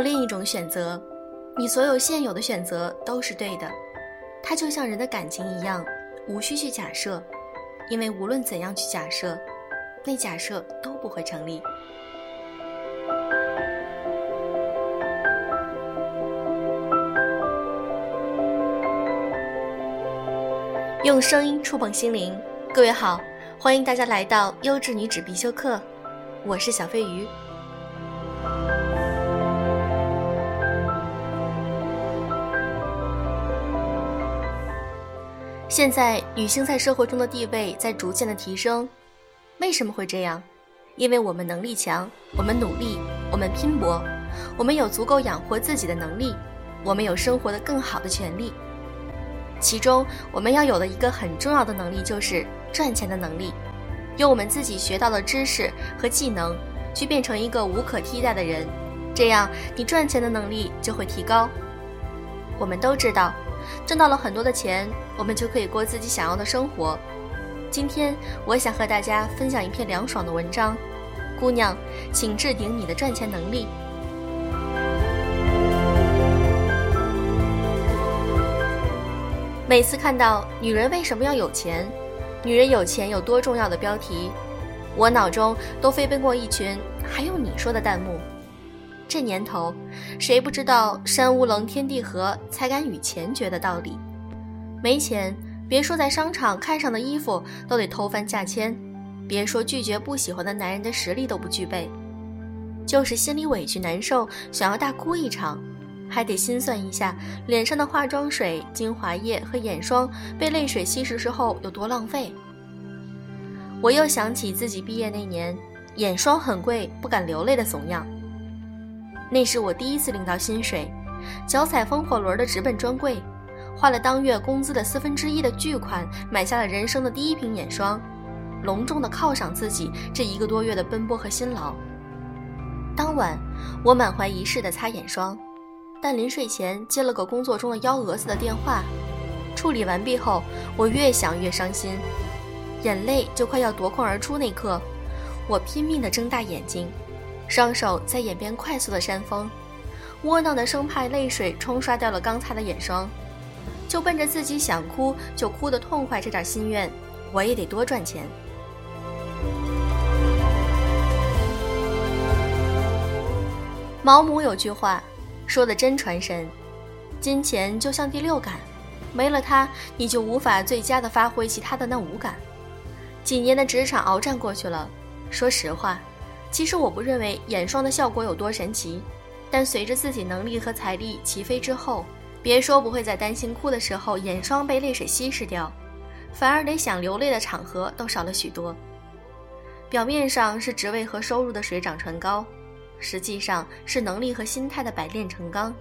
另一种选择，你所有现有的选择都是对的。它就像人的感情一样，无需去假设，因为无论怎样去假设，那假设都不会成立。用声音触碰心灵，各位好，欢迎大家来到优质女纸必修课，我是小飞鱼。现在女性在社会中的地位在逐渐的提升，为什么会这样？因为我们能力强，我们努力，我们拼搏，我们有足够养活自己的能力，我们有生活的更好的权利。其中我们要有的一个很重要的能力就是赚钱的能力，用我们自己学到的知识和技能去变成一个无可替代的人，这样你赚钱的能力就会提高。我们都知道。挣到了很多的钱，我们就可以过自己想要的生活。今天我想和大家分享一篇凉爽的文章，姑娘，请置顶你的赚钱能力。每次看到“女人为什么要有钱？女人有钱有多重要”的标题，我脑中都飞奔过一群“还用你说”的弹幕。这年头，谁不知道“山无棱，天地合”才敢与钱绝的道理？没钱，别说在商场看上的衣服都得偷翻价签，别说拒绝不喜欢的男人的实力都不具备，就是心里委屈难受，想要大哭一场，还得心算一下脸上的化妆水、精华液和眼霜被泪水稀释之后有多浪费。我又想起自己毕业那年，眼霜很贵，不敢流泪的怂样。那是我第一次领到薪水，脚踩风火轮的直奔专柜，花了当月工资的四分之一的巨款买下了人生的第一瓶眼霜，隆重的犒赏自己这一个多月的奔波和辛劳。当晚，我满怀仪式的擦眼霜，但临睡前接了个工作中的幺蛾子的电话，处理完毕后，我越想越伤心，眼泪就快要夺眶而出那刻，我拼命的睁大眼睛。双手在眼边快速的扇风，窝囊的生怕泪水冲刷掉了刚擦的眼霜，就奔着自己想哭就哭的痛快这点心愿，我也得多赚钱。毛姆有句话说的真传神：金钱就像第六感，没了它，你就无法最佳的发挥其他的那五感。几年的职场鏖战过去了，说实话。其实我不认为眼霜的效果有多神奇，但随着自己能力和财力齐飞之后，别说不会在担心哭的时候眼霜被泪水稀释掉，反而连想流泪的场合都少了许多。表面上是职位和收入的水涨船高，实际上是能力和心态的百炼成钢。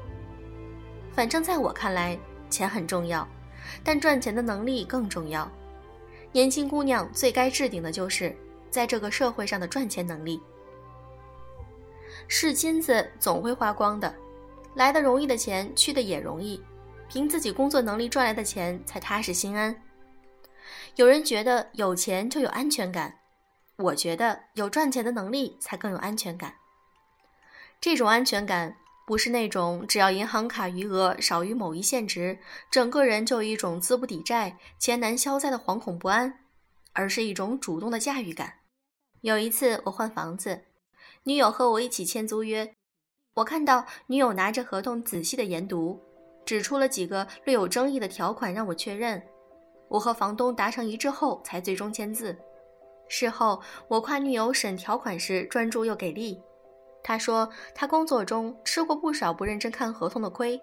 反正在我看来，钱很重要，但赚钱的能力更重要。年轻姑娘最该置顶的就是在这个社会上的赚钱能力。是金子总会花光的，来的容易的钱去的也容易，凭自己工作能力赚来的钱才踏实心安。有人觉得有钱就有安全感，我觉得有赚钱的能力才更有安全感。这种安全感不是那种只要银行卡余额少于某一限值，整个人就有一种资不抵债、钱难消灾的惶恐不安，而是一种主动的驾驭感。有一次我换房子。女友和我一起签租约，我看到女友拿着合同仔细的研读，指出了几个略有争议的条款让我确认。我和房东达成一致后才最终签字。事后我夸女友审条款时专注又给力。她说她工作中吃过不少不认真看合同的亏，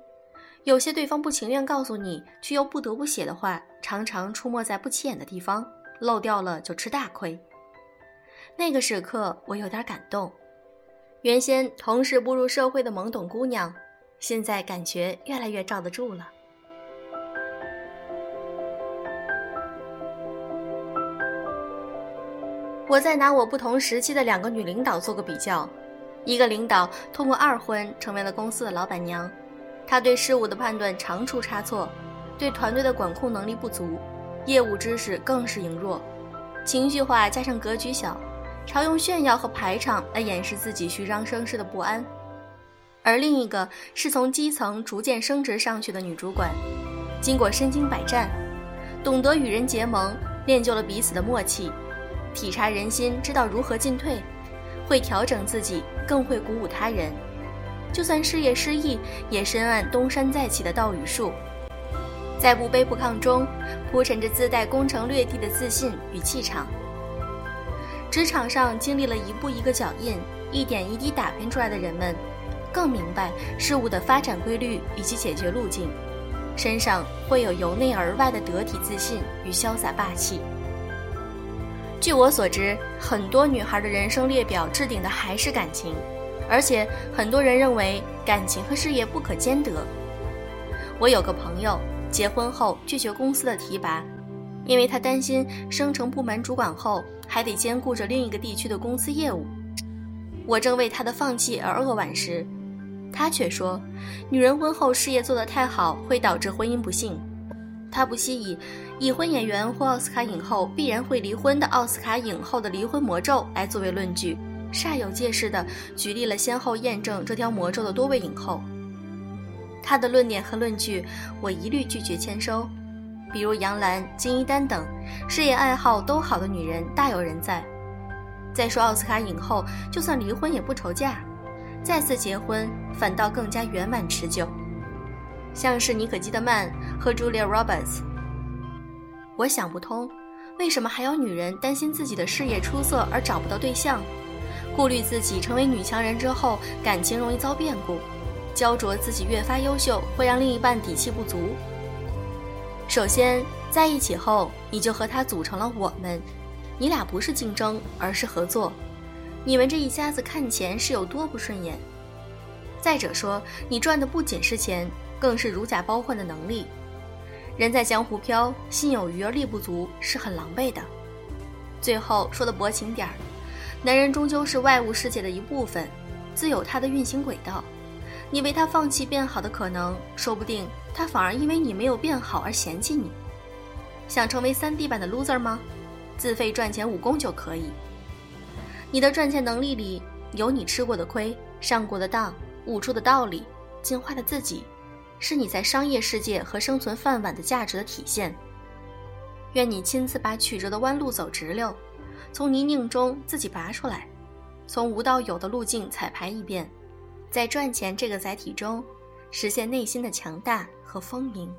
有些对方不情愿告诉你却又不得不写的话，常常出没在不起眼的地方，漏掉了就吃大亏。那个时刻我有点感动。原先同时步入社会的懵懂姑娘，现在感觉越来越罩得住了。我再拿我不同时期的两个女领导做个比较，一个领导通过二婚成为了公司的老板娘，她对事物的判断常出差错，对团队的管控能力不足，业务知识更是羸弱，情绪化加上格局小。常用炫耀和排场来掩饰自己虚张声势的不安。而另一个是从基层逐渐升职上去的女主管，经过身经百战，懂得与人结盟，练就了彼此的默契，体察人心，知道如何进退，会调整自己，更会鼓舞他人。就算事业失意，也深谙东山再起的道与术，在不卑不亢中，铺陈着自带攻城略地的自信与气场。职场上经历了一步一个脚印，一点一滴打拼出来的人们。更明白事物的发展规律以及解决路径，身上会有由内而外的得体自信与潇洒霸气。据我所知，很多女孩的人生列表置顶的还是感情，而且很多人认为感情和事业不可兼得。我有个朋友结婚后拒绝公司的提拔，因为他担心升成部门主管后还得兼顾着另一个地区的公司业务。我正为他的放弃而扼腕时，他却说，女人婚后事业做得太好会导致婚姻不幸。他不惜以已婚演员或奥斯卡影后必然会离婚的奥斯卡影后的离婚魔咒来作为论据，煞有介事地举例了先后验证这条魔咒的多位影后。他的论点和论据我一律拒绝签收。比如杨澜、金一丹等，事业爱好都好的女人大有人在。再说奥斯卡影后，就算离婚也不愁嫁。再次结婚反倒更加圆满持久，像是妮可基德曼和 Julia Roberts。我想不通，为什么还有女人担心自己的事业出色而找不到对象，顾虑自己成为女强人之后感情容易遭变故，焦灼自己越发优秀会让另一半底气不足。首先，在一起后你就和他组成了我们，你俩不是竞争，而是合作。你们这一家子看钱是有多不顺眼？再者说，你赚的不仅是钱，更是如假包换的能力。人在江湖飘，心有余而力不足，是很狼狈的。最后说的薄情点儿，男人终究是外物世界的一部分，自有他的运行轨道。你为他放弃变好的可能，说不定他反而因为你没有变好而嫌弃你。想成为三 D 版的 loser 吗？自费赚钱武功就可以。你的赚钱能力里有你吃过的亏、上过的当、悟出的道理、进化的自己，是你在商业世界和生存饭碗的价值的体现。愿你亲自把曲折的弯路走直溜，从泥泞中自己拔出来，从无到有的路径彩排一遍，在赚钱这个载体中，实现内心的强大和丰盈。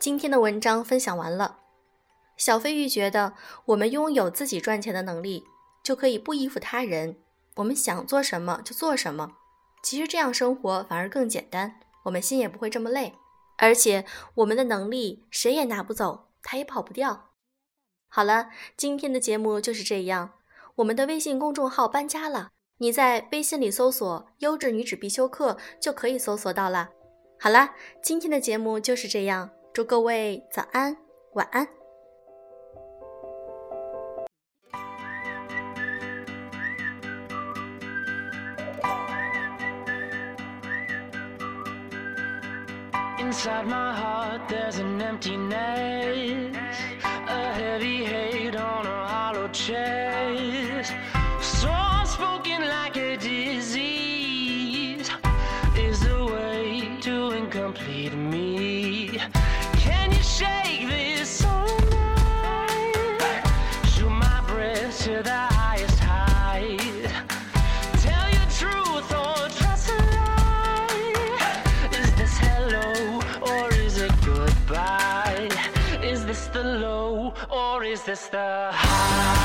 今天的文章分享完了。小飞鱼觉得，我们拥有自己赚钱的能力，就可以不依附他人，我们想做什么就做什么。其实这样生活反而更简单，我们心也不会这么累。而且我们的能力谁也拿不走，他也跑不掉。好了，今天的节目就是这样。我们的微信公众号搬家了，你在微信里搜索“优质女子必修课”就可以搜索到了。好了，今天的节目就是这样。祝各位早安，晚安。Inside my heart, there's an emptiness, is this the high?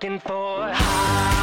Looking for higher.